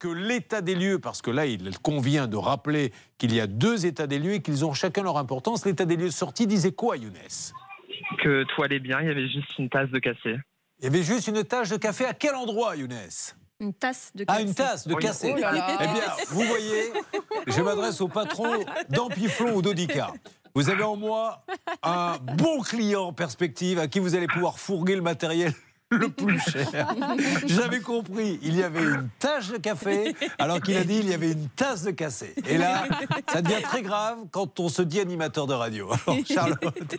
que l'état des lieux, parce que là, il convient de rappeler qu'il y a deux états des lieux et qu'ils ont chacun leur importance. L'état des lieux sorti disait quoi, Younes? Que tout allait bien, il y avait juste une tasse de café. Il y avait juste une tasse de café. À quel endroit, Younes? Une tasse de café. Ah, une tasse de café. Oh là là. Eh bien, vous voyez, je m'adresse au patron d'Ampiflon ou d'Audica. Vous avez en moi un bon client en perspective à qui vous allez pouvoir fourguer le matériel le plus cher. J'avais compris, il y avait une tasse de café, alors qu'il a dit il y avait une tasse de café. Et là, ça devient très grave quand on se dit animateur de radio. Alors, Charlotte.